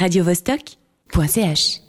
radiovostok.ch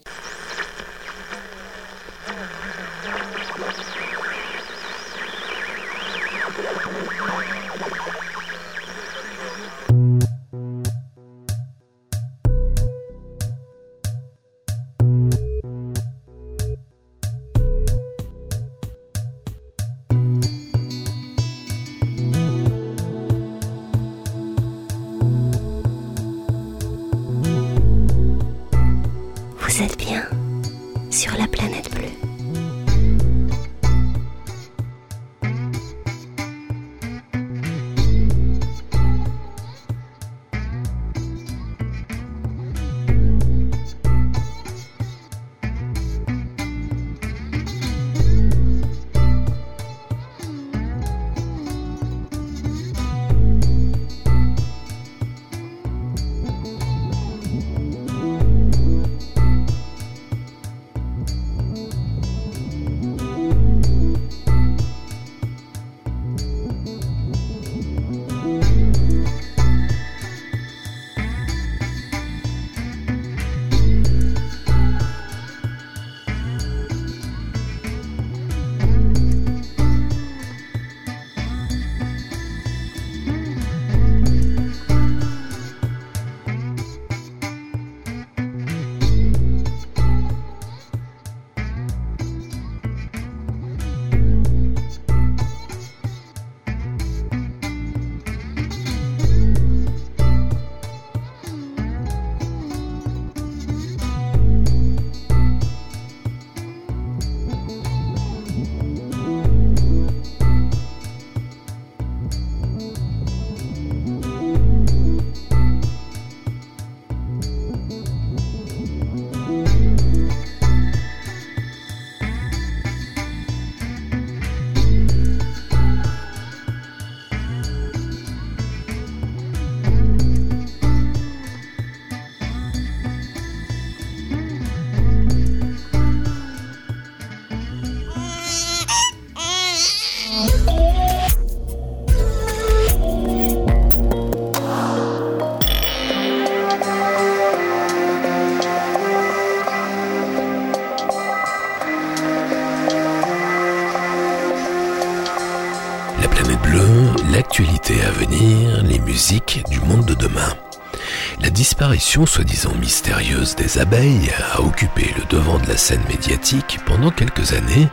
disparition soi-disant mystérieuse des abeilles a occupé le devant de la scène médiatique pendant quelques années,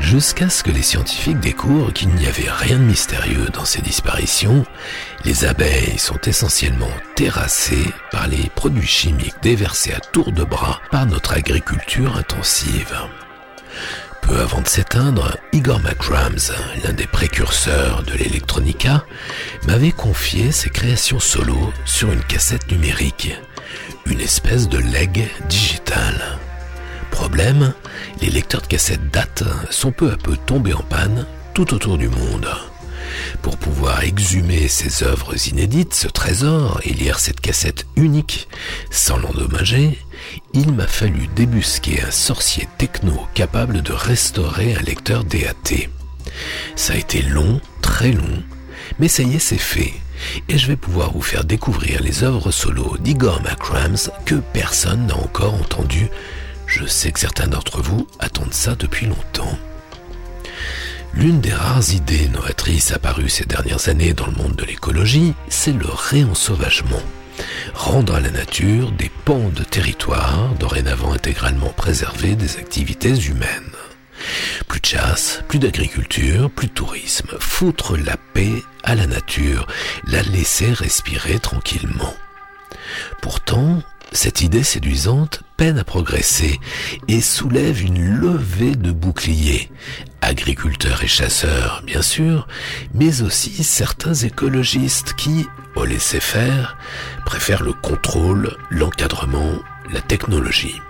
jusqu'à ce que les scientifiques découvrent qu'il n'y avait rien de mystérieux dans ces disparitions. Les abeilles sont essentiellement terrassées par les produits chimiques déversés à tour de bras par notre agriculture intensive. Peu avant de s'éteindre, Igor McRams, l'un des précurseurs de l'électronica, m'avait confié ses créations solo sur une cassette numérique, une espèce de leg digital. Problème, les lecteurs de cassettes date sont peu à peu tombés en panne tout autour du monde. Pour pouvoir exhumer ces œuvres inédites, ce trésor, et lire cette cassette unique sans l'endommager, il m'a fallu débusquer un sorcier techno capable de restaurer un lecteur DAT. Ça a été long, très long, mais ça y est, c'est fait. Et je vais pouvoir vous faire découvrir les œuvres solo d'Igor McRams que personne n'a encore entendu. Je sais que certains d'entre vous attendent ça depuis longtemps. L'une des rares idées novatrices apparues ces dernières années dans le monde de l'écologie, c'est le réensauvagement. Rendre à la nature des pans de territoire dorénavant intégralement préservés des activités humaines. Plus de chasse, plus d'agriculture, plus de tourisme. Foutre la paix à la nature, la laisser respirer tranquillement. Pourtant, cette idée séduisante peine à progresser et soulève une levée de boucliers. Agriculteurs et chasseurs, bien sûr, mais aussi certains écologistes qui, au laisser-faire, préfèrent le contrôle, l'encadrement, la technologie.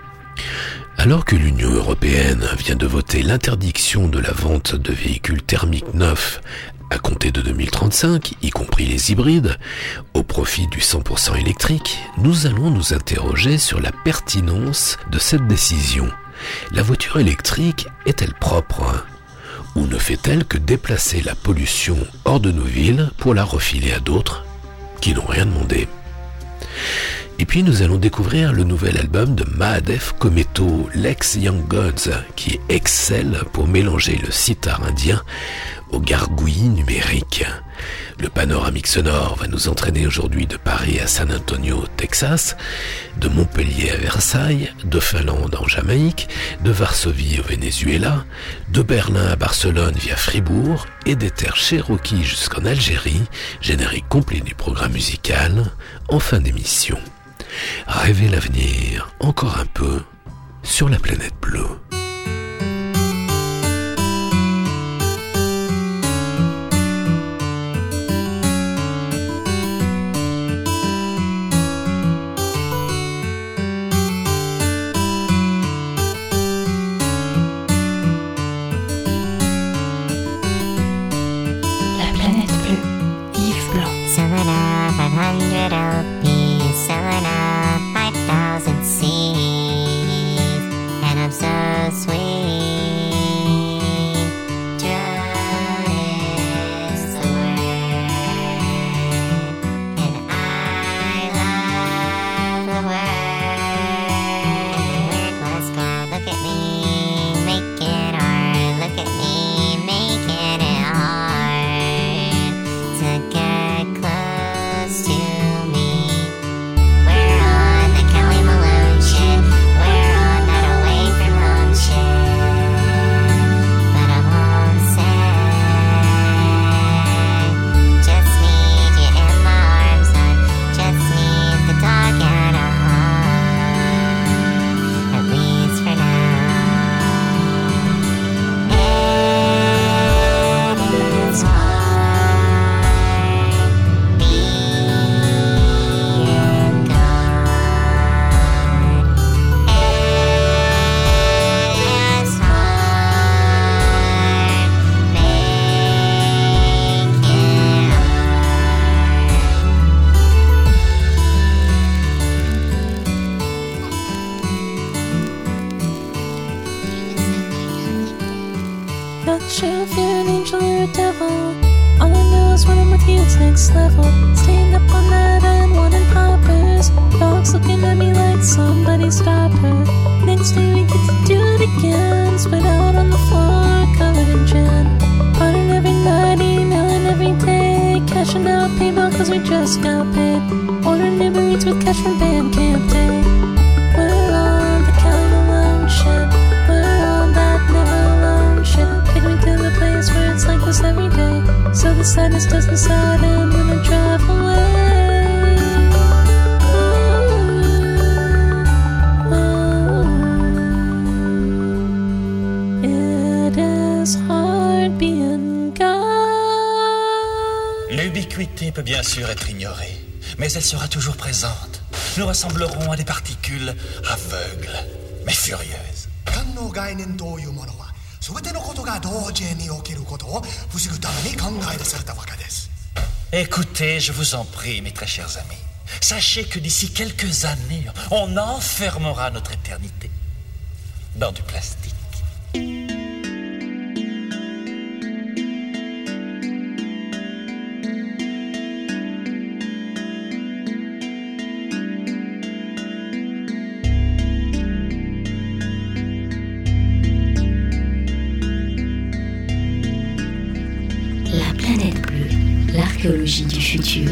Alors que l'Union européenne vient de voter l'interdiction de la vente de véhicules thermiques neufs à compter de 2035, y compris les hybrides, au profit du 100% électrique, nous allons nous interroger sur la pertinence de cette décision. La voiture électrique est-elle propre? Ou ne fait-elle que déplacer la pollution hors de nos villes pour la refiler à d'autres? Qui n'ont rien demandé Et puis nous allons découvrir le nouvel album de Mahadev Kometo, l'ex Young Gods, qui excelle pour mélanger le sitar indien aux gargouillis numériques. Le panoramique sonore va nous entraîner aujourd'hui de Paris à San Antonio, Texas, de Montpellier à Versailles, de Finlande en Jamaïque, de Varsovie au Venezuela, de Berlin à Barcelone via Fribourg et des terres Cherokee jusqu'en Algérie, générique complet du programme musical, en fin d'émission. Rêver l'avenir encore un peu sur la planète bleue. Écoutez, je vous en prie, mes très chers amis. Sachez que d'ici quelques années, on enfermera notre éternité dans du plastique. Du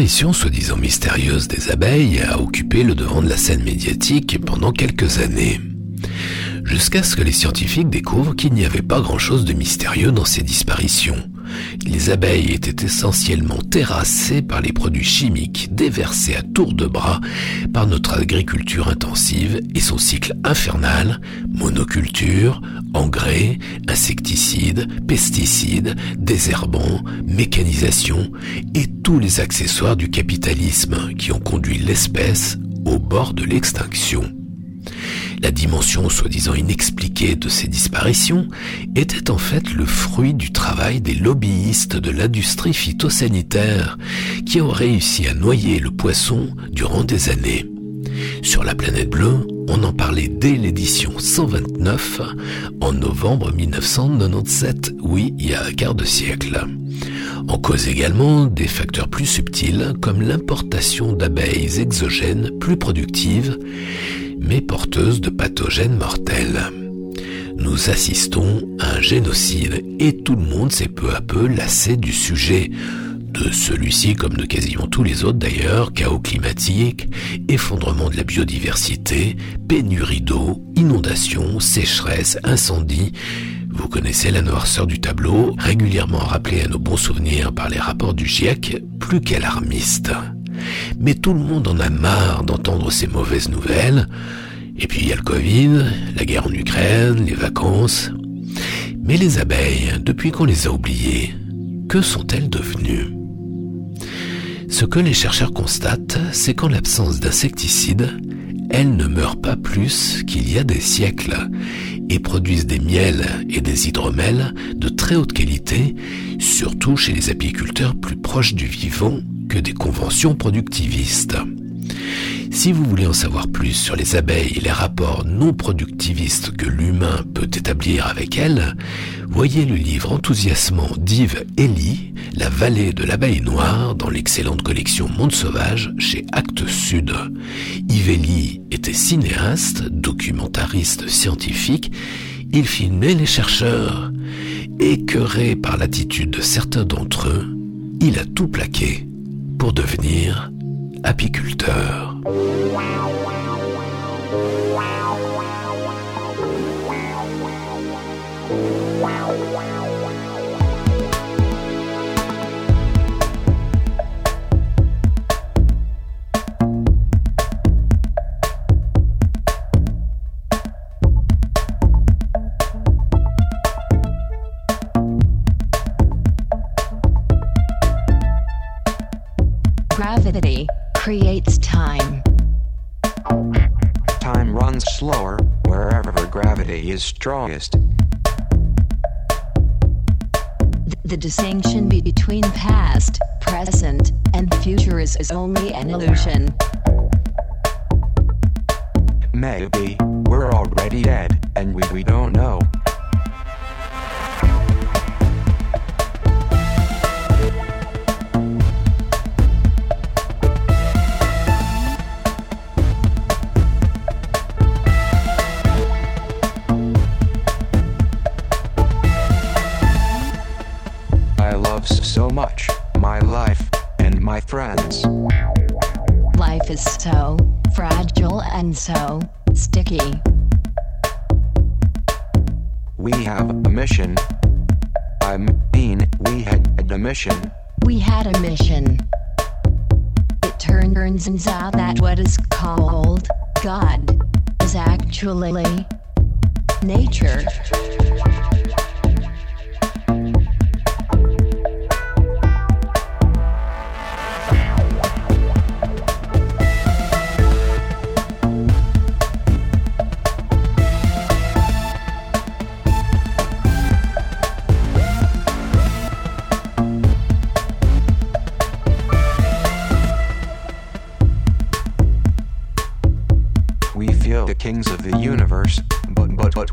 disparition soi-disant mystérieuse des abeilles a occupé le devant de la scène médiatique pendant quelques années. Jusqu'à ce que les scientifiques découvrent qu'il n'y avait pas grand-chose de mystérieux dans ces disparitions. Les abeilles étaient essentiellement terrassées par les produits chimiques déversés à tour de bras par notre agriculture intensive et son cycle infernal, monoculture, engrais, insecticides, pesticides, désherbants, mécanisation et tous les accessoires du capitalisme qui ont conduit l'espèce au bord de l'extinction. La dimension soi-disant inexpliquée de ces disparitions était en fait le fruit du travail des lobbyistes de l'industrie phytosanitaire qui ont réussi à noyer le poisson durant des années. Sur la planète bleue, on en parlait dès l'édition 129 en novembre 1997, oui, il y a un quart de siècle. En cause également des facteurs plus subtils comme l'importation d'abeilles exogènes plus productives mais porteuse de pathogènes mortels. Nous assistons à un génocide et tout le monde s'est peu à peu lassé du sujet. De celui-ci, comme de quasiment tous les autres d'ailleurs, chaos climatique, effondrement de la biodiversité, pénurie d'eau, inondations, sécheresse, incendie, vous connaissez la noirceur du tableau, régulièrement rappelée à nos bons souvenirs par les rapports du GIEC, plus qu'alarmiste. Mais tout le monde en a marre d'entendre ces mauvaises nouvelles. Et puis il y a le Covid, la guerre en Ukraine, les vacances. Mais les abeilles, depuis qu'on les a oubliées, que sont-elles devenues? Ce que les chercheurs constatent, c'est qu'en l'absence d'insecticides, elles ne meurent pas plus qu'il y a des siècles et produisent des miels et des hydromels de très haute qualité, surtout chez les apiculteurs plus proches du vivant que des conventions productivistes. Si vous voulez en savoir plus sur les abeilles et les rapports non productivistes que l'humain peut établir avec elles, voyez le livre enthousiasmant d'Yves Elie, La vallée de l'abeille noire, dans l'excellente collection Monde Sauvage chez Actes Sud. Yves Elie était cinéaste, documentariste scientifique, il filmait les chercheurs. Écœuré par l'attitude de certains d'entre eux, il a tout plaqué pour devenir apiculteur. Time. Time runs slower wherever gravity is strongest. Th- The distinction between past, present, and future is, is only an illusion. Maybe we're already dead and we, we don't know. Friends. Life is so fragile and so sticky. We have a mission. I mean, we had a mission. We had a mission. It turns out that what is called God is actually nature.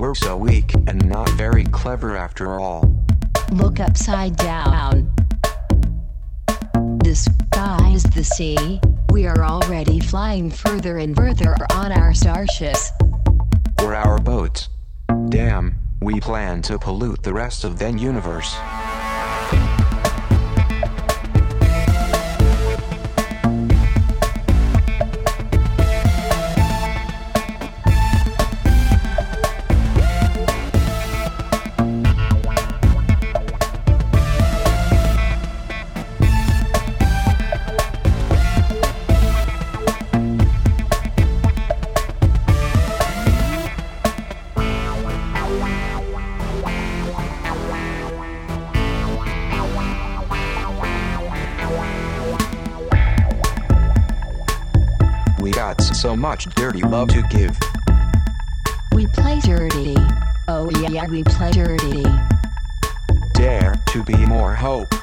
We're so weak and not very clever after all. Look upside down. The sky is the sea. We are already flying further and further on our starships. We're our boats. Damn, we plan to pollute the rest of the universe. Much dirty love to give. We play dirty. Oh yeah, we play dirty. Dare to be more hope.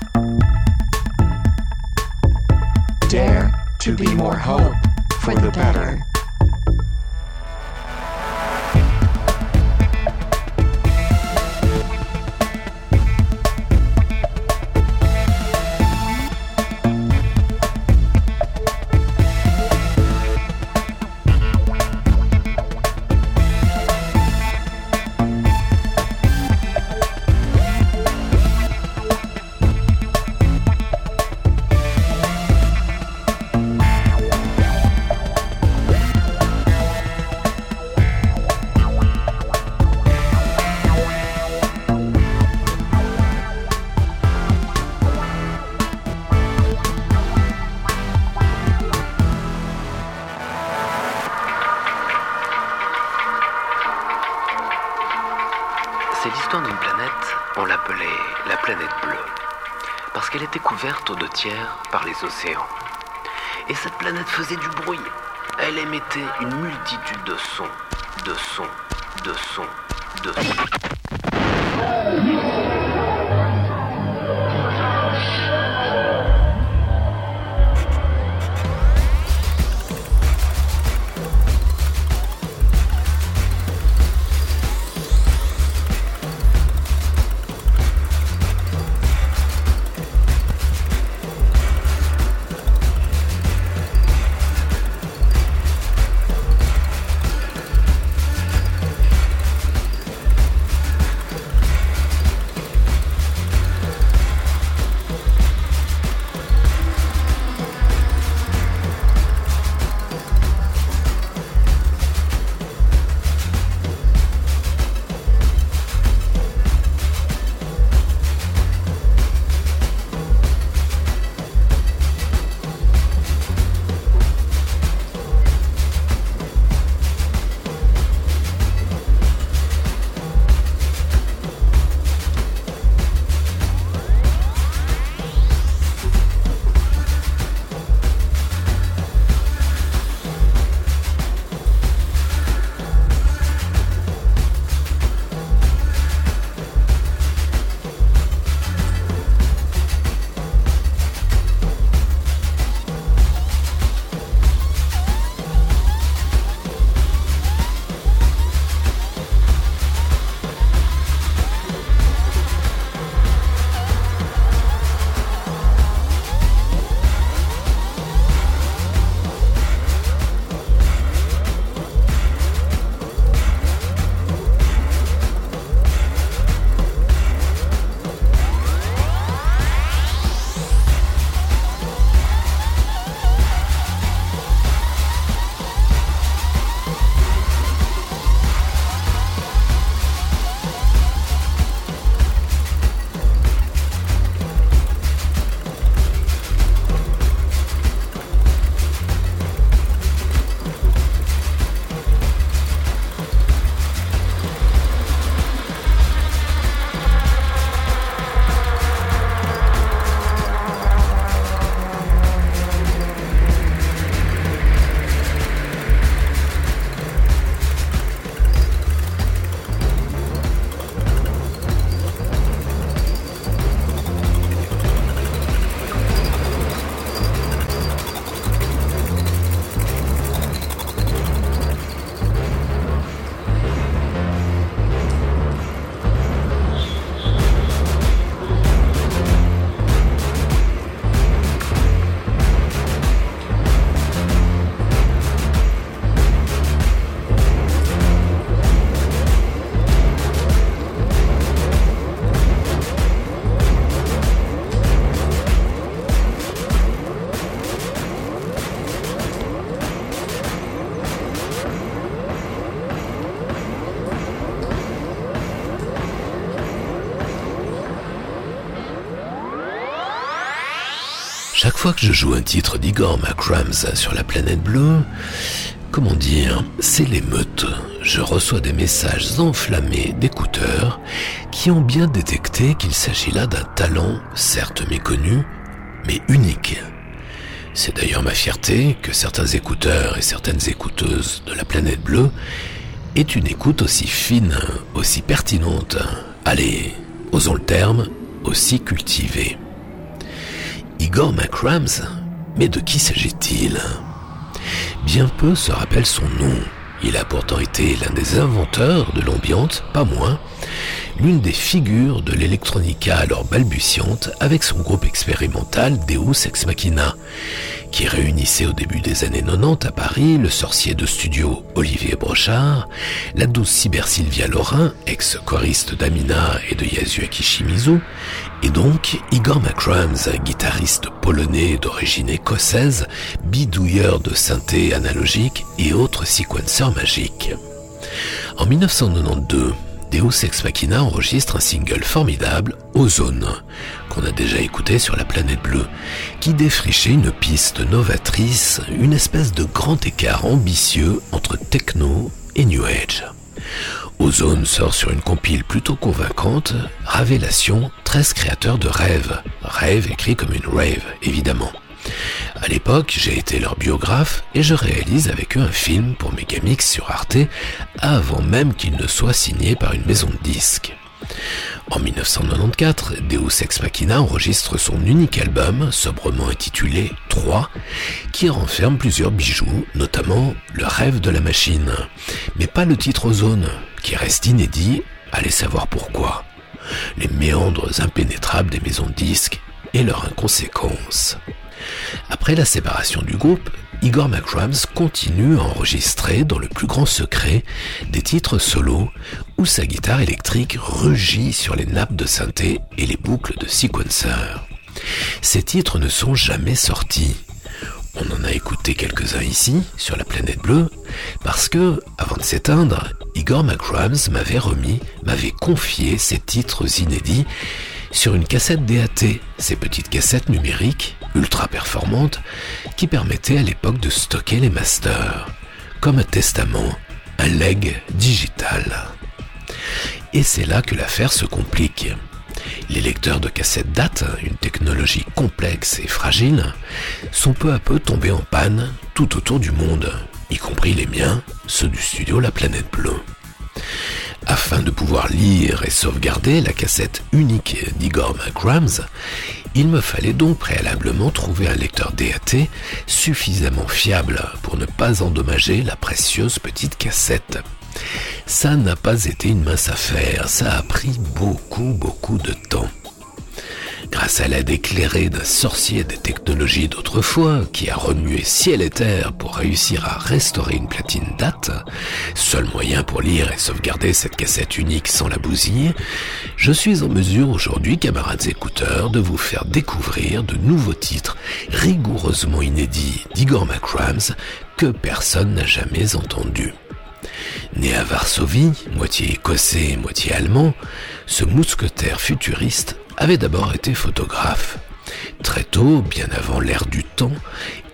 Dare to be more hope for the better. Océans. Et cette planète faisait du bruit. Elle émettait une multitude de sons, de sons, de sons, de sons. Fois que je joue un titre d'Igor McRams sur la planète bleue, comment dire, c'est l'émeute. Je reçois des messages enflammés d'écouteurs qui ont bien détecté qu'il s'agit là d'un talent, certes méconnu, mais unique. C'est d'ailleurs ma fierté que certains écouteurs et certaines écouteuses de la planète bleue aient une écoute aussi fine, aussi pertinente, allez, osons le terme, aussi cultivée. Igor McRams, mais de qui s'agit-il? Bien peu se rappellent son nom. Il a pourtant été l'un des inventeurs de l'ambiance, pas moins, l'une des figures de l'électronica alors balbutiante avec son groupe expérimental Deus Ex Machina, qui réunissait au début des années 90 à Paris le sorcier de studio Olivier Brochard, la douce cyber Sylvia Laurin, ex-choriste d'Amina et de Yasuaki Shimizu, et donc Igor McRams, guitariste polonais d'origine écossaise, bidouilleur de synthé analogique et autres sequenceurs magiques. En 1992, Deus Machina enregistre un single formidable, Ozone, qu'on a déjà écouté sur la planète bleue, qui défrichait une piste novatrice, une espèce de grand écart ambitieux entre techno et new age. Ozone sort sur une compile plutôt convaincante, Révélation, 13 créateurs de rêves, rêve écrit comme une rave, évidemment. À l'époque, j'ai été leur biographe et je réalise avec eux un film pour Megamix sur Arte avant même qu'il ne soit signé par une maison de disques. En 1994, Deus Ex Machina enregistre son unique album, sobrement intitulé 3, qui renferme plusieurs bijoux, notamment Le rêve de la machine, mais pas le titre Ozone, qui reste inédit, allez savoir pourquoi. Les méandres impénétrables des maisons de disques et leur inconséquence. Après la séparation du groupe, Igor McRams continue à enregistrer dans le plus grand secret des titres solos où sa guitare électrique rugit sur les nappes de synthé et les boucles de sequencer. Ces titres ne sont jamais sortis. On en a écouté quelques-uns ici, sur la planète bleue, parce que, avant de s'éteindre, Igor McRams m'avait remis, m'avait confié ces titres inédits sur une cassette DAT, ces petites cassettes numériques ultra performantes qui permettaient à l'époque de stocker les masters, comme un testament, un leg digital. Et c'est là que l'affaire se complique. Les lecteurs de cassettes DAT, une technologie complexe et fragile, sont peu à peu tombés en panne tout autour du monde, y compris les miens, ceux du studio La Planète Bleue. Afin de pouvoir lire et sauvegarder la cassette unique d'Igor McRams, il me fallait donc préalablement trouver un lecteur DAT suffisamment fiable pour ne pas endommager la précieuse petite cassette. Ça n'a pas été une mince affaire, ça a pris beaucoup beaucoup de temps. Grâce à l'aide éclairée d'un sorcier des technologies d'autrefois qui a remué ciel et terre pour réussir à restaurer une platine date, seul moyen pour lire et sauvegarder cette cassette unique sans la bousiller, je suis en mesure aujourd'hui, camarades écouteurs, de vous faire découvrir de nouveaux titres rigoureusement inédits d'Igor McRams que personne n'a jamais entendus. Né à Varsovie, moitié écossais, moitié allemand, ce mousquetaire futuriste avait d'abord été photographe. Très tôt, bien avant l'ère du temps,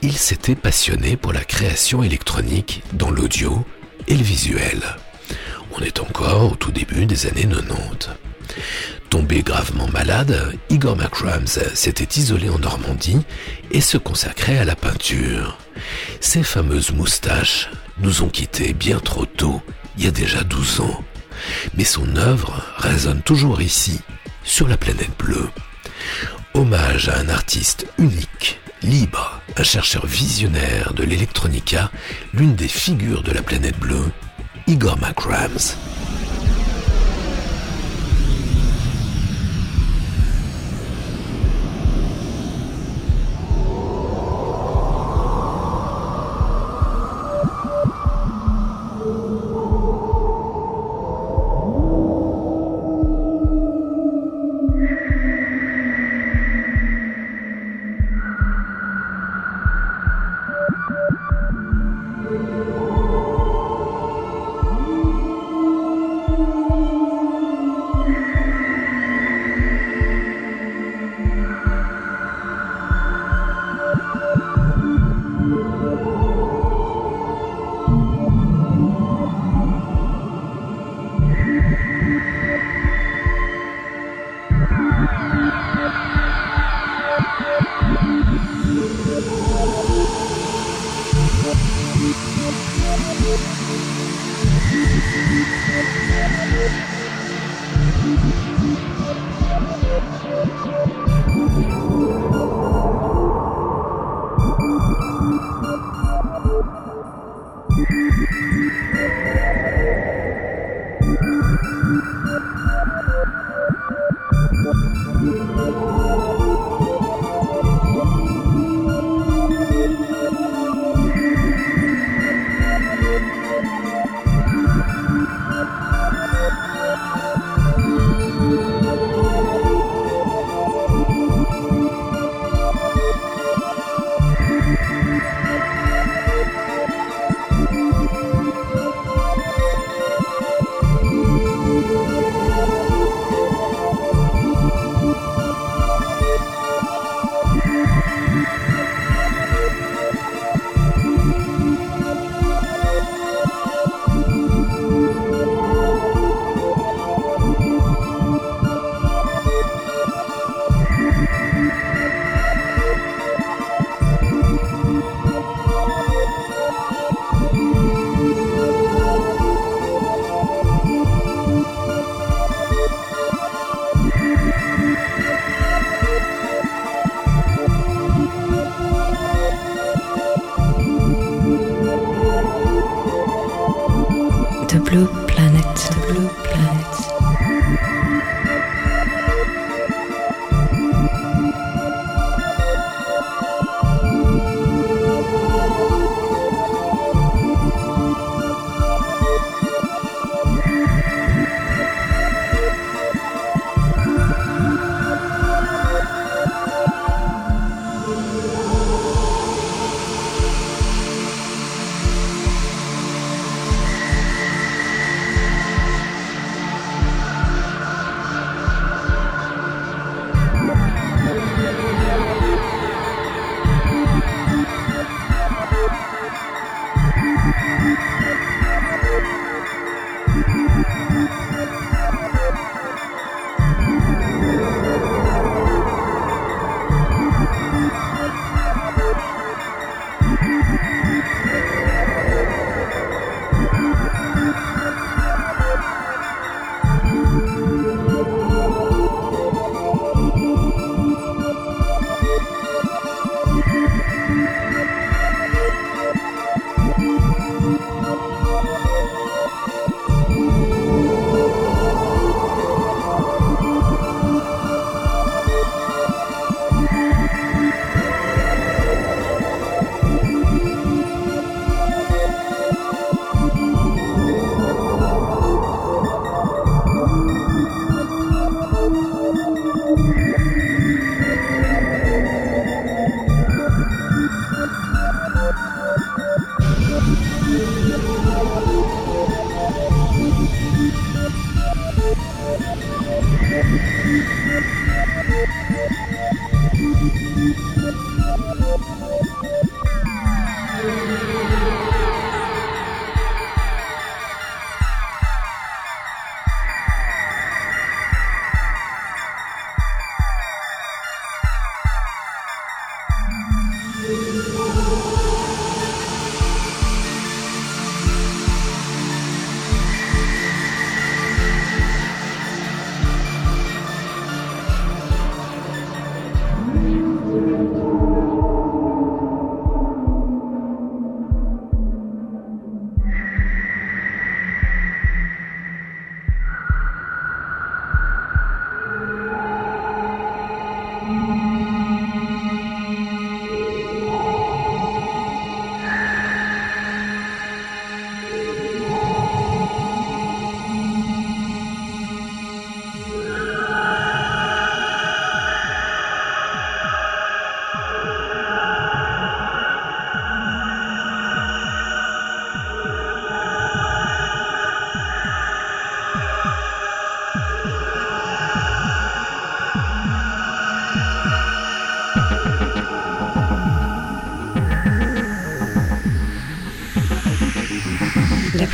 il s'était passionné pour la création électronique dans l'audio et le visuel. On est encore au tout début des années 90. Tombé gravement malade, Igor McRams s'était isolé en Normandie et se consacrait à la peinture. Ses fameuses moustaches nous ont quittés bien trop tôt, il y a déjà 12 ans. Mais son œuvre résonne toujours ici, sur la planète bleue. Hommage à un artiste unique, libre, un chercheur visionnaire de l'électronica, l'une des figures de la planète bleue, Igor McRams.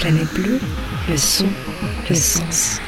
Planète bleue, le son, le sens.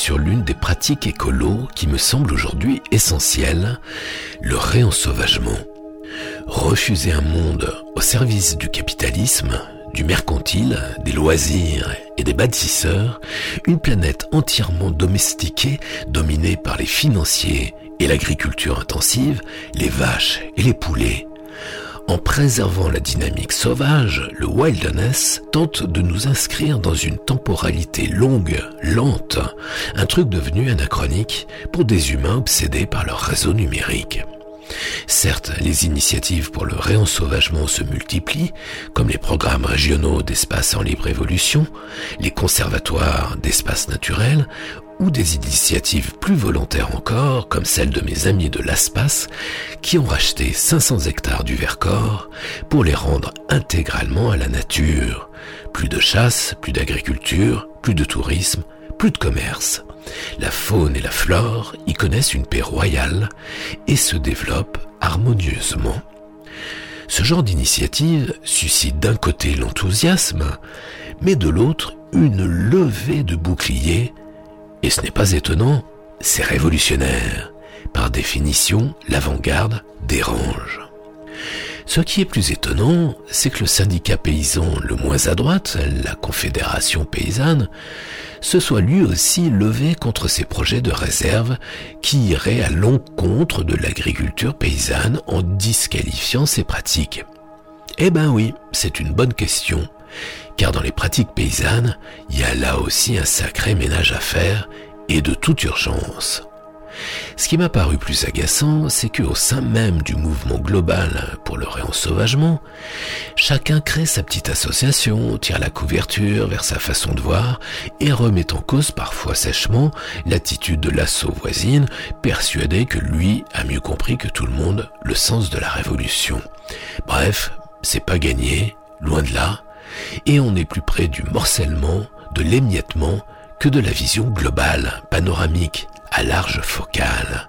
Sur l'une des pratiques écolo qui me semble aujourd'hui essentielle, le réensauvagement. Refuser un monde au service du capitalisme, du mercantile, des loisirs et des bâtisseurs, une planète entièrement domestiquée, dominée par les financiers et l'agriculture intensive, les vaches et les poulets, en préservant la dynamique sauvage, le wilderness tente de nous inscrire dans une temporalité longue, lente, un truc devenu anachronique pour des humains obsédés par leur réseau numérique. Certes, les initiatives pour le réensauvagement se multiplient, comme les programmes régionaux d'espace en libre évolution, les conservatoires d'espace naturel ou des initiatives plus volontaires encore, comme celle de mes amis de l'ASPAS, qui ont racheté 500 hectares du Vercors pour les rendre intégralement à la nature. Plus de chasse, plus d'agriculture, plus de tourisme, plus de commerce. La faune et la flore y connaissent une paix royale et se développent harmonieusement. Ce genre d'initiative suscite d'un côté l'enthousiasme, mais de l'autre une levée de boucliers et ce n'est pas étonnant, c'est révolutionnaire. Par définition, l'avant-garde dérange. Ce qui est plus étonnant, c'est que le syndicat paysan le moins à droite, la Confédération paysanne, se soit lui aussi levé contre ces projets de réserve qui iraient à l'encontre de l'agriculture paysanne en disqualifiant ces pratiques. Eh ben oui, c'est une bonne question car dans les pratiques paysannes, il y a là aussi un sacré ménage à faire et de toute urgence. Ce qui m'a paru plus agaçant, c'est qu'au sein même du mouvement global pour le réensauvagement, chacun crée sa petite association, tire la couverture vers sa façon de voir et remet en cause parfois sèchement l'attitude de l'assaut voisine, persuadé que lui a mieux compris que tout le monde le sens de la révolution. Bref, c'est pas gagné, loin de là, et on est plus près du morcellement, de l'émiettement, que de la vision globale, panoramique, à large focale.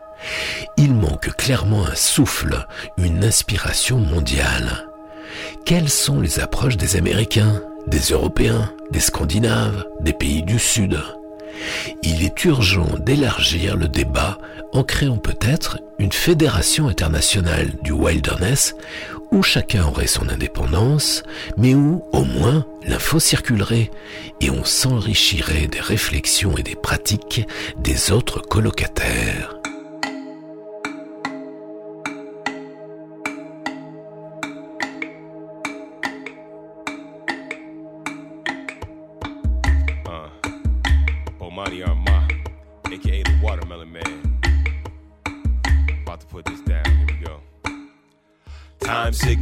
Il manque clairement un souffle, une inspiration mondiale. Quelles sont les approches des Américains, des Européens, des Scandinaves, des pays du Sud? Il est urgent d'élargir le débat en créant peut-être une fédération internationale du wilderness où chacun aurait son indépendance, mais où, au moins, l'info circulerait et on s'enrichirait des réflexions et des pratiques des autres colocataires.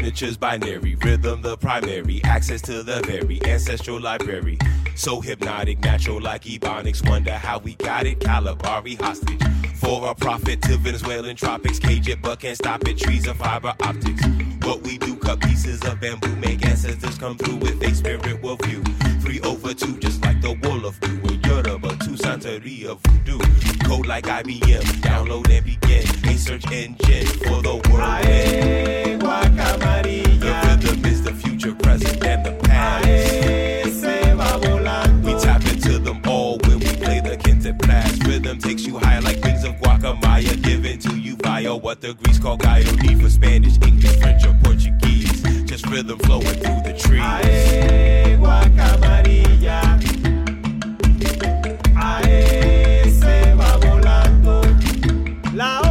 Signatures binary, rhythm the primary, access to the very ancestral library. So hypnotic, natural like ebonics. Wonder how we got it. Calabari hostage for a profit to Venezuelan tropics. Cage it, but can't stop it. Trees of fiber optics. What we do, cut pieces of bamboo, make ancestors come through with a spirit will view. Three over two, just like the wall of blue. In Yoruba, two Santeria voodoo. Code like IBM, download and begin. A search engine for the world. Aye, the rhythm is the future, present, and the past. We tap into them all when we play the Kente Blast. Rhythm takes you higher like wings of guacamaya. Given to you via what the Greeks call. Need for Spanish, English, French, or Portuguese. Just rhythm flowing through the trees. Ae, La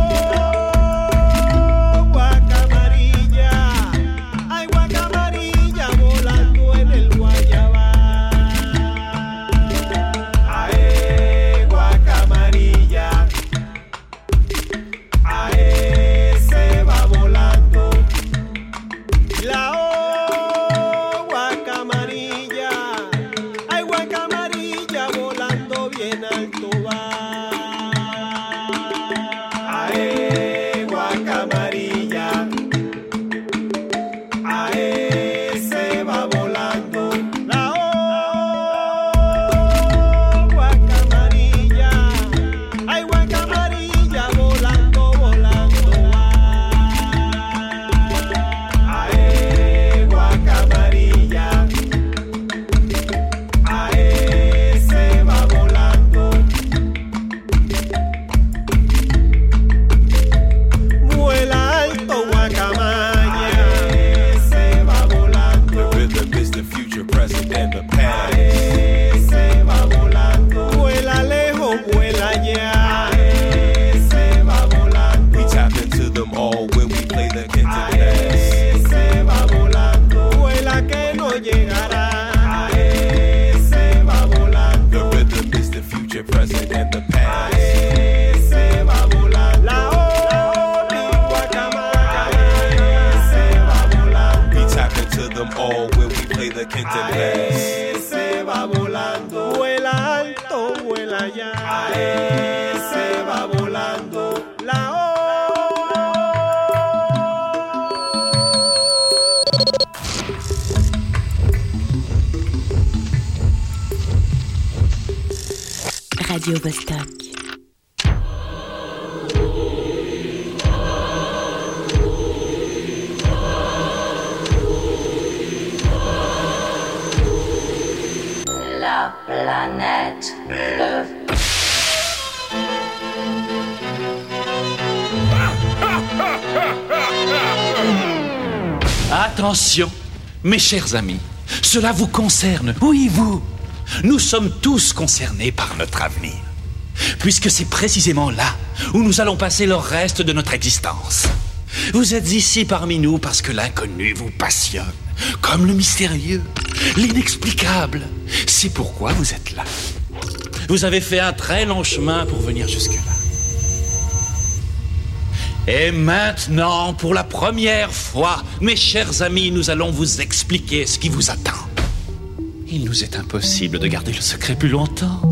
chers amis, cela vous concerne, oui vous. Nous sommes tous concernés par notre avenir, puisque c'est précisément là où nous allons passer le reste de notre existence. Vous êtes ici parmi nous parce que l'inconnu vous passionne, comme le mystérieux, l'inexplicable. C'est pourquoi vous êtes là. Vous avez fait un très long chemin pour venir jusque-là. Et maintenant, pour la première mes chers amis, nous allons vous expliquer ce qui vous attend. Il nous est impossible de garder le secret plus longtemps.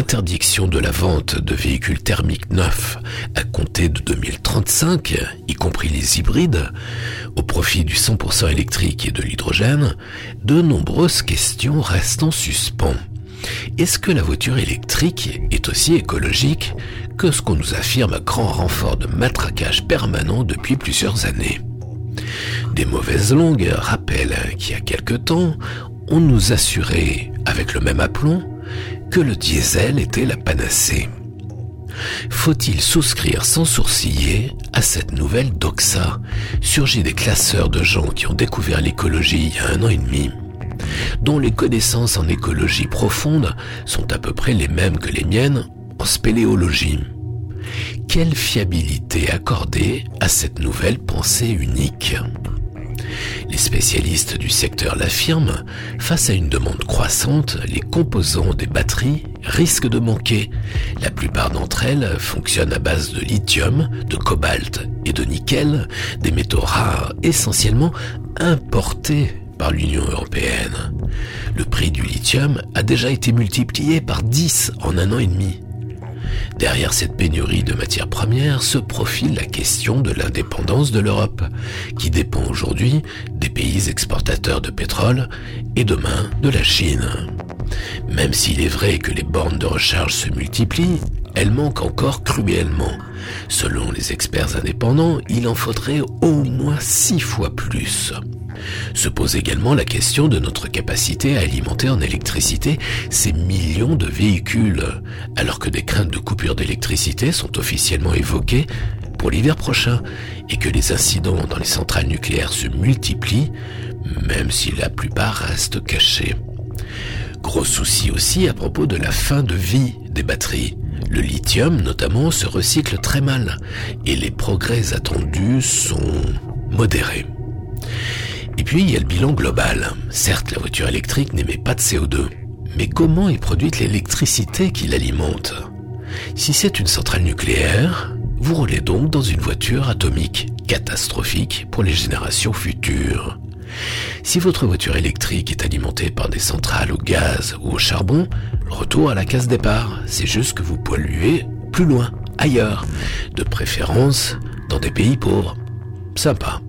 L'interdiction de la vente de véhicules thermiques neufs à compter de 2035, y compris les hybrides, au profit du 100% électrique et de l'hydrogène, de nombreuses questions restent en suspens. Est-ce que la voiture électrique est aussi écologique que ce qu'on nous affirme à grand renfort de matraquage permanent depuis plusieurs années? Des mauvaises langues rappellent qu'il y a quelque temps, on nous assurait, avec le même aplomb, que le diesel était la panacée. Faut-il souscrire sans sourciller à cette nouvelle doxa, surgie des classeurs de gens qui ont découvert l'écologie il y a un an et demi dont les connaissances en écologie profonde sont à peu près les mêmes que les miennes en spéléologie. Quelle fiabilité accorder à cette nouvelle pensée unique? Les spécialistes du secteur l'affirment, face à une demande croissante, les composants des batteries risquent de manquer. La plupart d'entre elles fonctionnent à base de lithium, de cobalt et de nickel, des métaux rares essentiellement importés par l'Union européenne. Le prix du lithium a déjà été multiplié par 10 en un an et demi. Derrière cette pénurie de matières premières se profile la question de l'indépendance de l'Europe, qui dépend aujourd'hui des pays exportateurs de pétrole et demain de la Chine. Même s'il est vrai que les bornes de recharge se multiplient, elles manquent encore cruellement. Selon les experts indépendants, il en faudrait au moins six fois plus. Se pose également la question de notre capacité à alimenter en électricité ces millions de véhicules, alors que des craintes de coupure d'électricité sont officiellement évoquées pour l'hiver prochain et que les incidents dans les centrales nucléaires se multiplient, même si la plupart restent cachés. Gros souci aussi à propos de la fin de vie des batteries. Le lithium notamment se recycle très mal et les progrès attendus sont modérés. Et puis il y a le bilan global. Certes, la voiture électrique n'émet pas de CO2, mais comment est produite l'électricité qui l'alimente Si c'est une centrale nucléaire, vous roulez donc dans une voiture atomique, catastrophique pour les générations futures. Si votre voiture électrique est alimentée par des centrales au gaz ou au charbon, retour à la case départ, c'est juste que vous polluez plus loin, ailleurs, de préférence dans des pays pauvres. Sympa.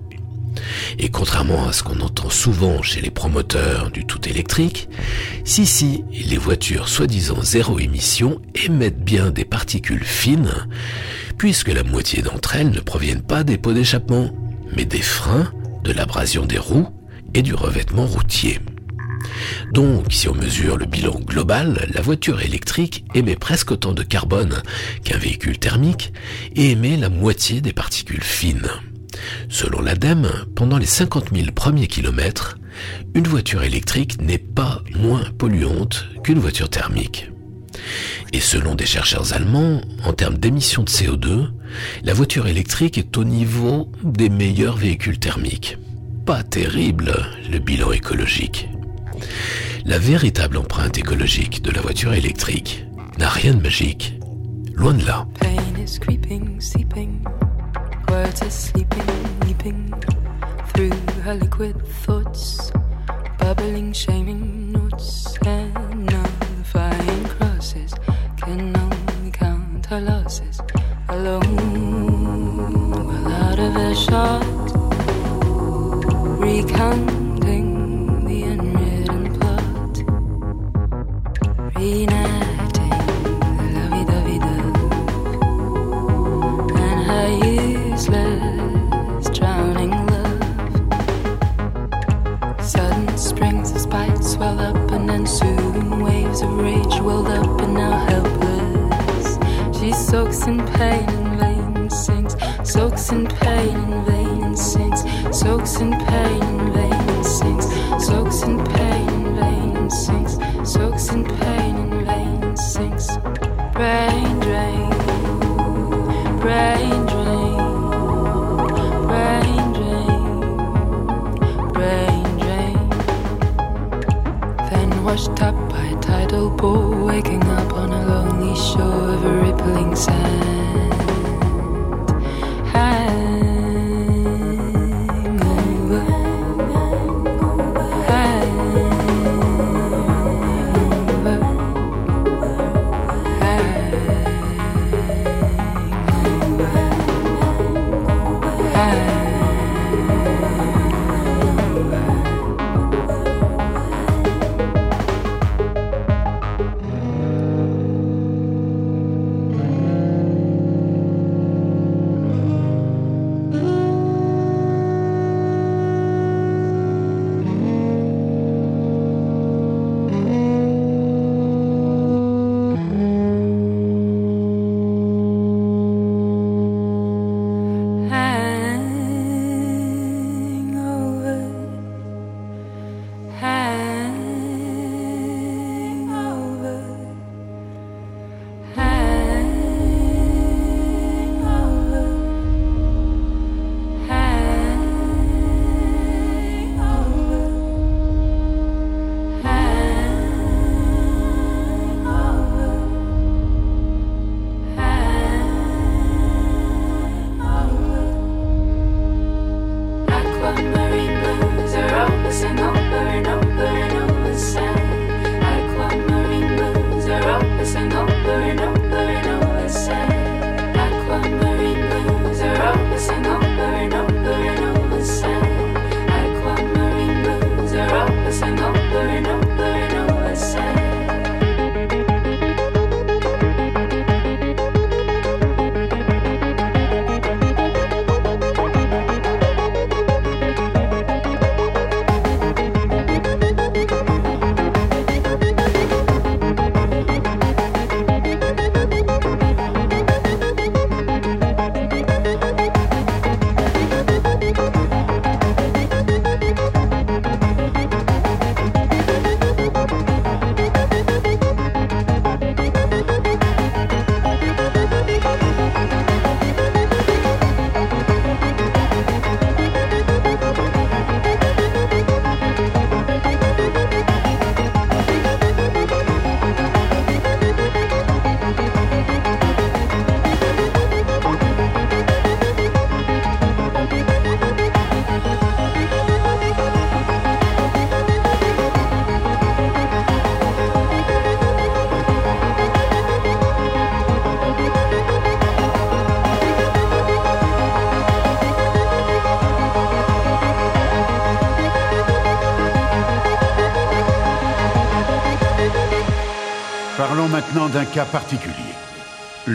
Et contrairement à ce qu'on entend souvent chez les promoteurs du tout électrique, si si, les voitures soi-disant zéro émission émettent bien des particules fines, puisque la moitié d'entre elles ne proviennent pas des pots d'échappement, mais des freins, de l'abrasion des roues et du revêtement routier. Donc, si on mesure le bilan global, la voiture électrique émet presque autant de carbone qu'un véhicule thermique et émet la moitié des particules fines. Selon l'ADEME, pendant les 50 000 premiers kilomètres, une voiture électrique n'est pas moins polluante qu'une voiture thermique. Et selon des chercheurs allemands, en termes d'émissions de CO2, la voiture électrique est au niveau des meilleurs véhicules thermiques. Pas terrible le bilan écologique. La véritable empreinte écologique de la voiture électrique n'a rien de magique. Loin de là. Words are sleeping, leaping through her liquid thoughts, bubbling, shaming notes, and nullifying crosses. Can only count her losses alone, well out of a shot, recounting the unwritten plot. Reenacting drowning love. Sudden springs of spite swell up and ensuing waves of rage welled up and now helpless. She soaks in pain and vain and sinks, soaks in pain and vain and sinks, soaks in pain and vain and sinks, soaks in pain and vain and sinks, soaks in pain and vain and sinks. Brain on a lonely shore of a rippling sand.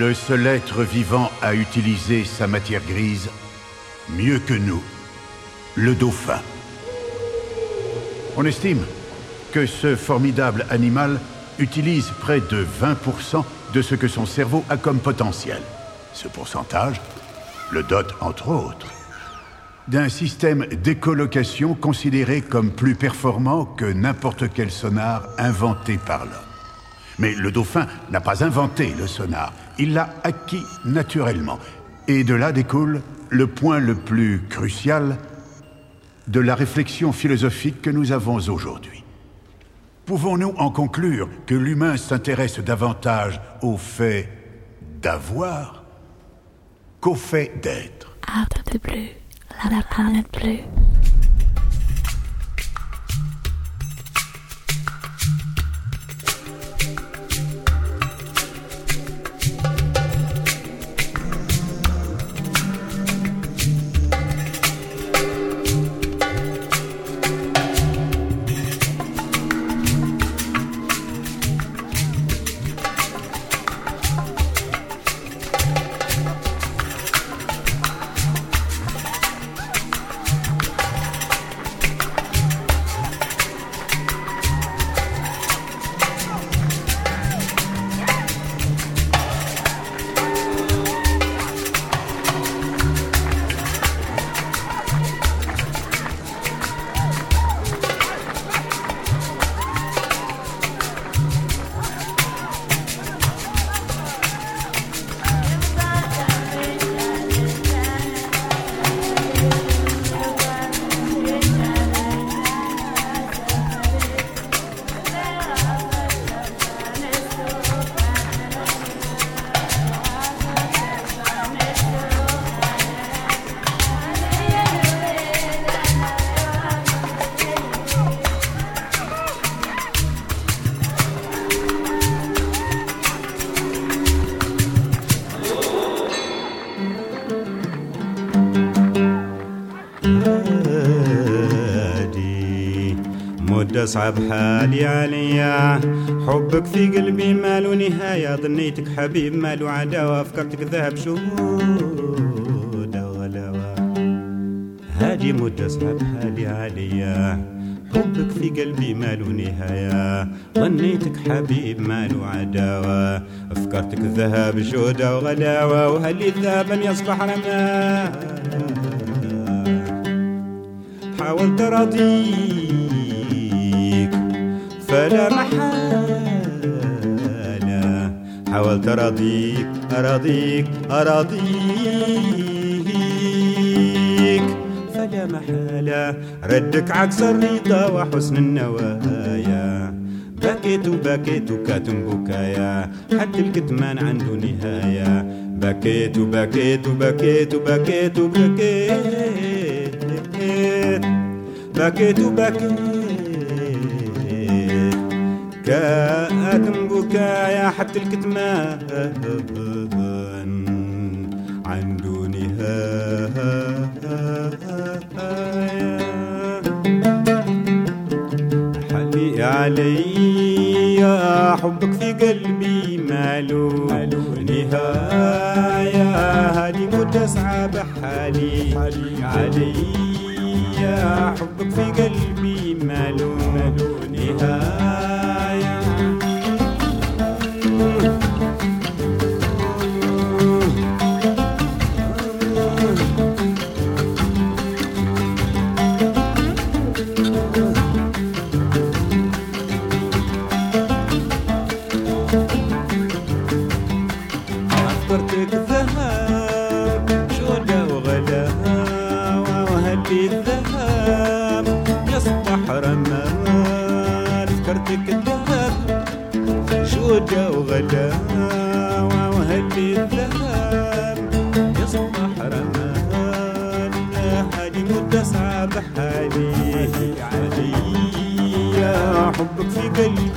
Le seul être vivant à utiliser sa matière grise mieux que nous, le dauphin. On estime que ce formidable animal utilise près de 20% de ce que son cerveau a comme potentiel. Ce pourcentage le dote, entre autres, d'un système d'écolocation considéré comme plus performant que n'importe quel sonar inventé par l'homme. Mais le dauphin n'a pas inventé le sonar, il l'a acquis naturellement. Et de là découle le point le plus crucial de la réflexion philosophique que nous avons aujourd'hui. Pouvons-nous en conclure que l'humain s'intéresse davantage au fait d'avoir qu'au fait d'être? Of the blue, la bleue. مدة صعب حالي عليا. حبك في قلبي ماله نهاية ظنيتك حبيب ماله عداوة فكرتك ذهب شهود غلاوة هادي مدة صعب حالي عليا. حبك في قلبي ماله نهاية ظنيتك حبيب ماله عداوة فكرتك ذهب جودة وغلاوة وهل ذهبا يصبح رماه حاولت أراضيك فلا محالة. حاولت أراضيك أراضيك أراضيك. فلا محالة. ردك عكس الرضا وحسن النوايا. بكيت وبكيت وكاتم بكايا. حتى الكتمان عنده نهاية بكيت وبكيت وبكيت وبكيت وبكيت بكيت وبكيت بكاء بكايا حتى الكتمان عن دونها. حلي علي حبك في قلبي مالو. نهاية هادي متسعة بحالي حلي علي حبك في قلبي مالو. نهاية fica.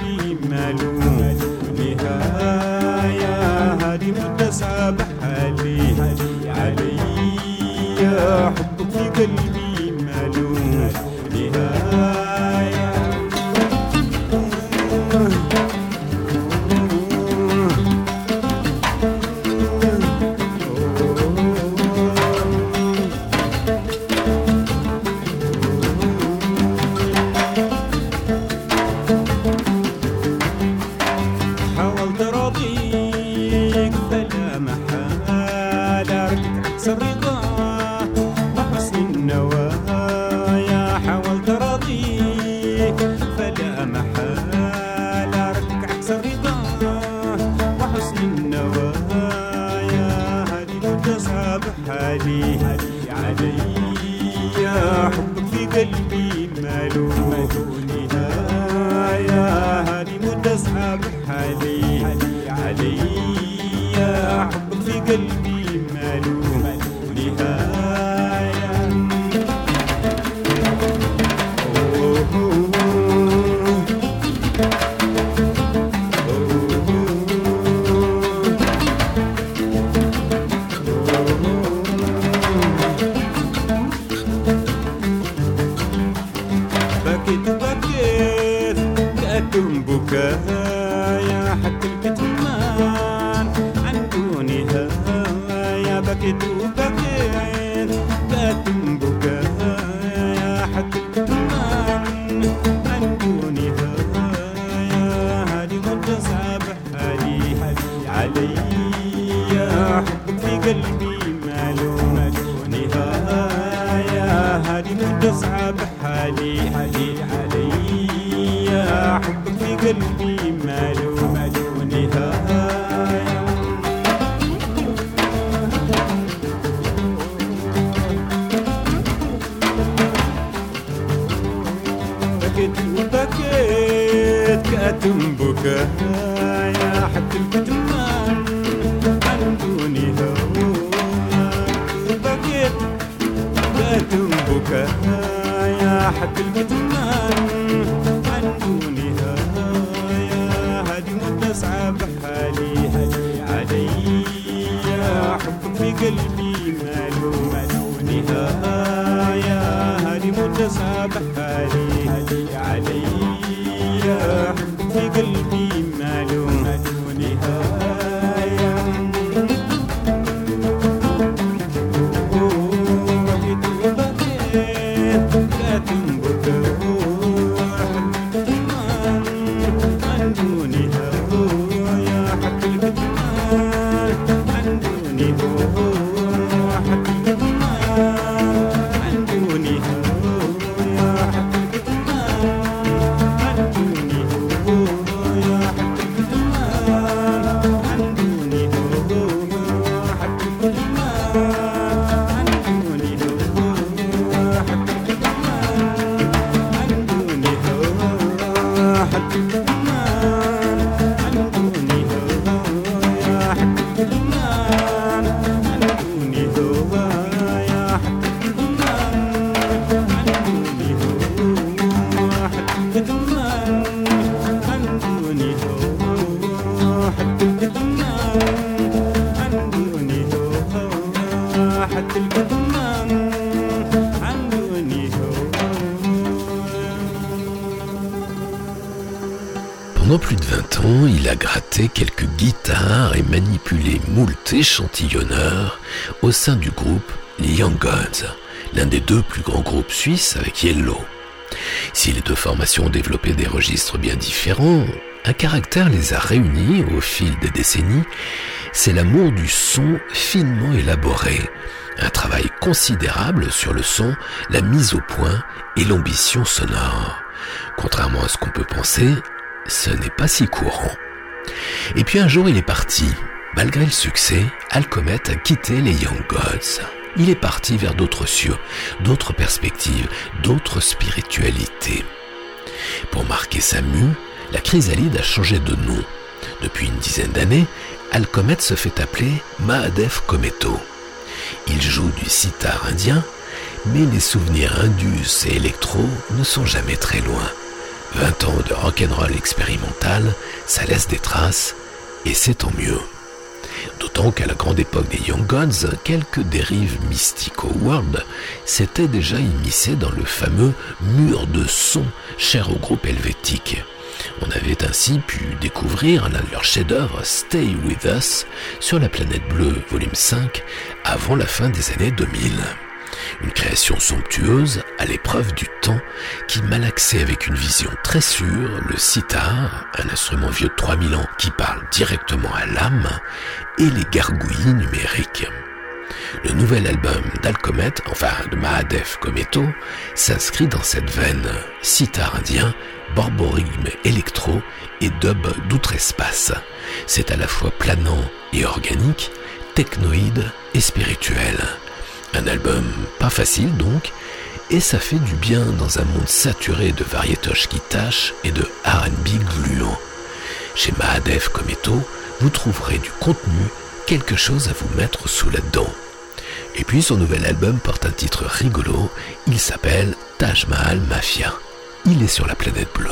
Moult échantillonneurs au sein du groupe Young Gods, l'un des deux plus grands groupes suisses avec Yellow. Si les deux formations ont développé des registres bien différents, un caractère les a réunis au fil des décennies, c'est l'amour du son finement élaboré, un travail considérable sur le son, la mise au point et l'ambition sonore. Contrairement à ce qu'on peut penser, ce n'est pas si courant. Et puis un jour il est parti. Malgré le succès, Alcomet a quitté les Young Gods. Il est parti vers d'autres cieux, d'autres perspectives, d'autres spiritualités. Pour marquer sa mue, la chrysalide a changé de nom. Depuis une dizaine d'années, Alcomet se fait appeler Mahadev Kometo. Il joue du sitar indien, mais les souvenirs indus et électro ne sont jamais très loin. 20 ans de rock'n'roll expérimental, ça laisse des traces, et c'est tant mieux. D'autant qu'à la grande époque des Young Gods, quelques dérives mystico-world s'étaient déjà immiscées dans le fameux mur de son cher au groupe helvétique. On avait ainsi pu découvrir l'un de leurs chefs-d'œuvre, Stay With Us, sur la planète bleue, volume 5, avant la fin des années 2000. Une création somptueuse à l'épreuve du temps qui malaxait avec une vision très sûre le sitar, un instrument vieux de 3000 ans qui parle directement à l'âme, et les gargouillis numériques. Le nouvel album d'Alcomet, enfin de Mahadev Kometo, s'inscrit dans cette veine sitar indien, borborigme électro et dub d'outre-espace. C'est à la fois planant et organique, technoïde et spirituel. Un album pas facile donc, et ça fait du bien dans un monde saturé de variétoches qui tâchent et de R&B gluant. Chez Mahadev Kometo, vous trouverez du contenu, quelque chose à vous mettre sous la dent. Et puis son nouvel album porte un titre rigolo, il s'appelle Taj Mahal Mafia. Il est sur la planète bleue.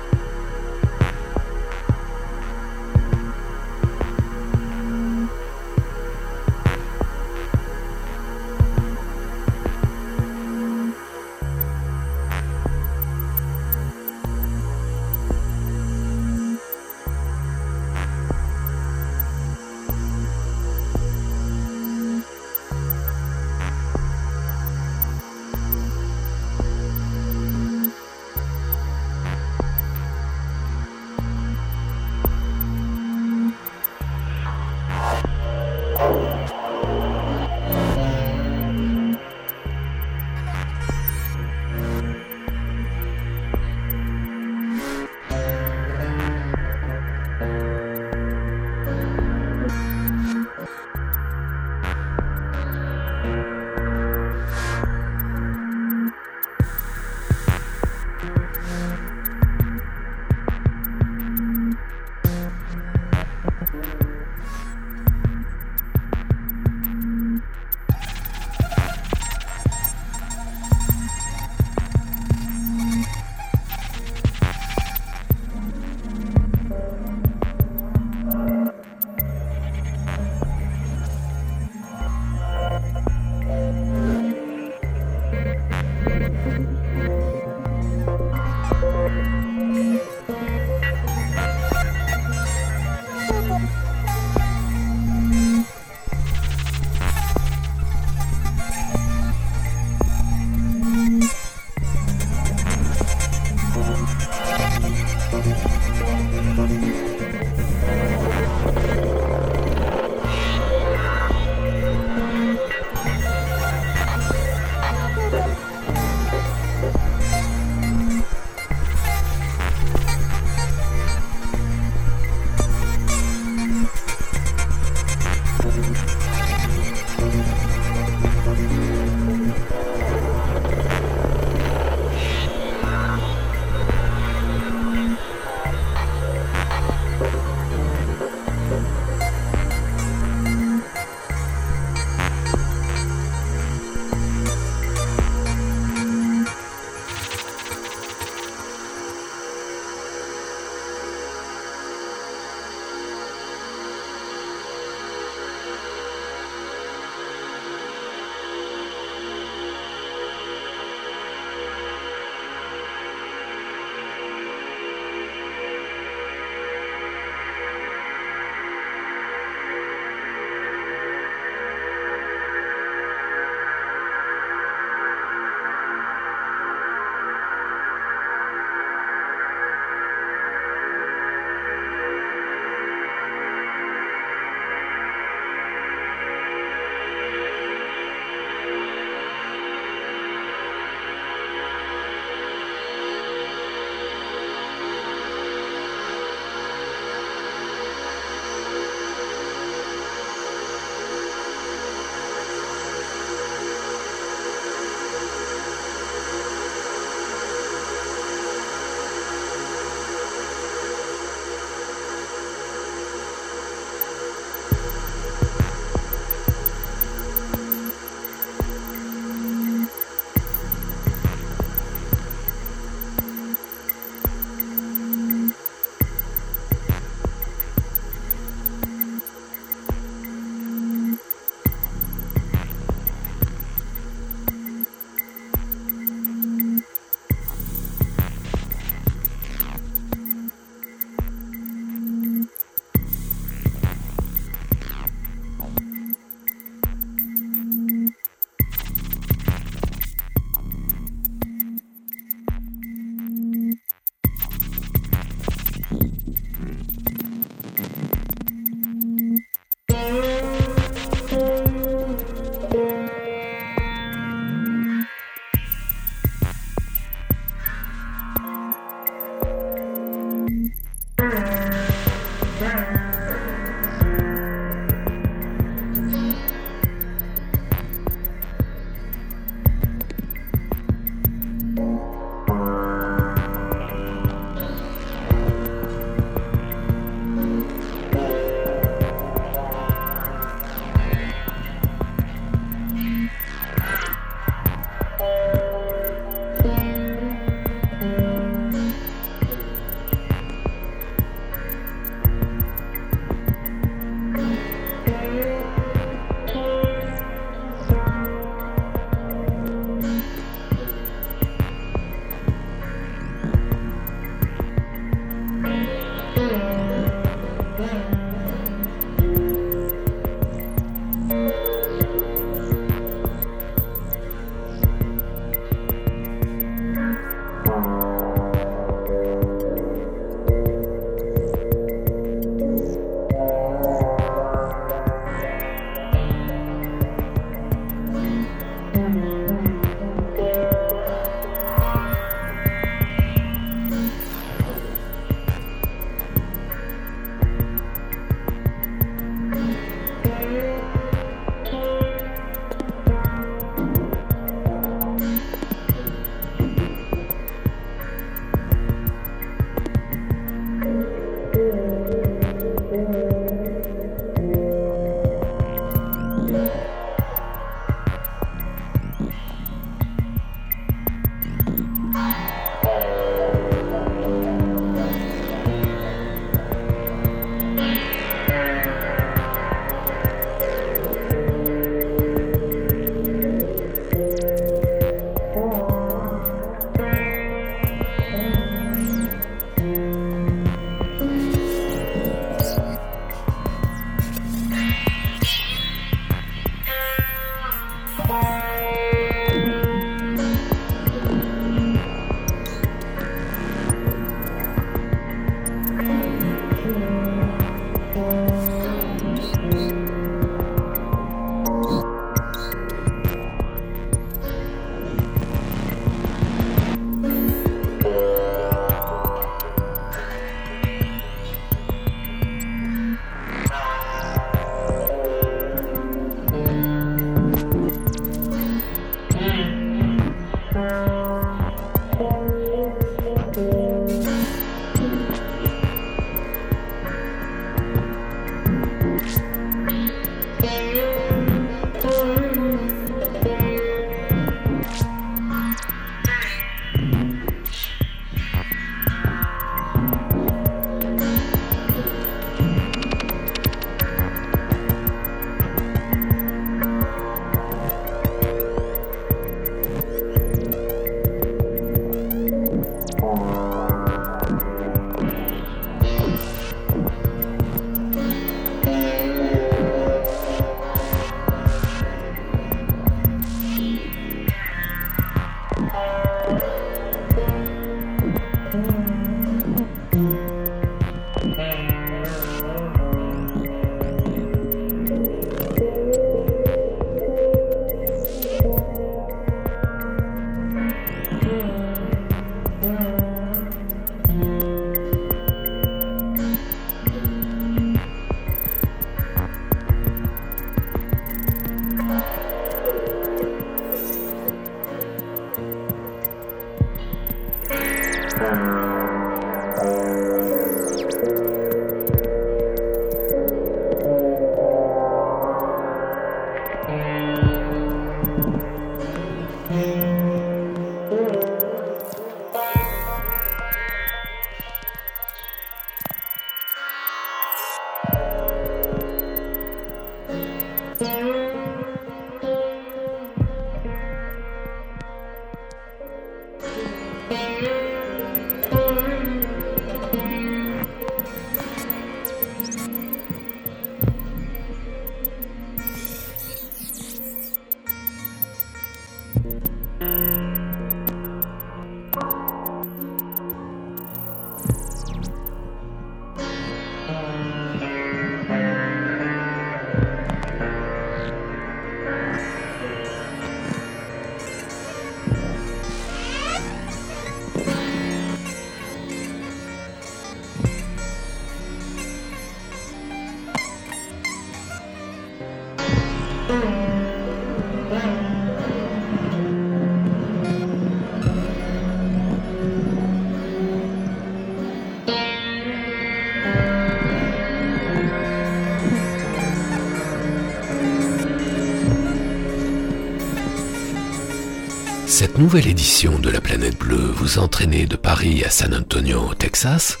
Nouvelle édition de la planète bleue vous entraînez de Paris à San Antonio au Texas,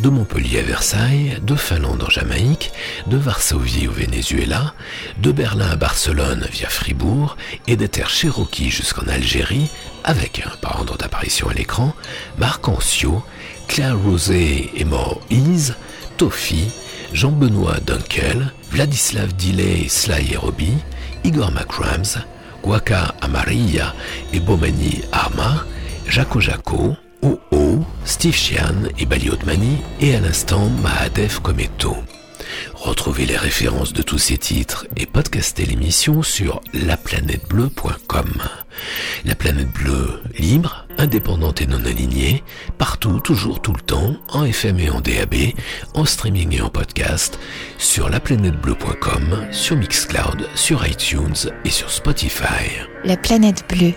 de Montpellier à Versailles, de Finlande en Jamaïque, de Varsovie au Venezuela, de Berlin à Barcelone via Fribourg et des terres Cherokee jusqu'en Algérie avec, par ordre d'apparition à l'écran, Marc Ancio, Claire Rosé et Moïse, Toffy, Jean-Benoît Dunkel, Vladislav Dillet, Sly et Robbie, Igor McRams, Waka Amaria et Bomani Arma, Jaco Jaco, OO, Steve Chian et Baliotmani et à l'instant Mahadev Kometo. Retrouvez les références de tous ces titres et podcastez l'émission sur laplanètebleu.com. La planète bleue, libre, indépendante et non alignée, partout, toujours, tout le temps, en FM et en DAB, en streaming et en podcast, sur laplanètebleu.com, sur Mixcloud, sur iTunes et sur Spotify. La planète bleue,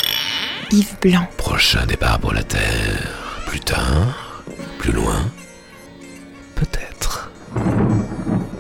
Yves Blanc. Prochain départ pour la Terre, plus tard, plus loin, peut-être. Thank you.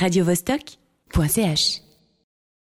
radiovostok.ch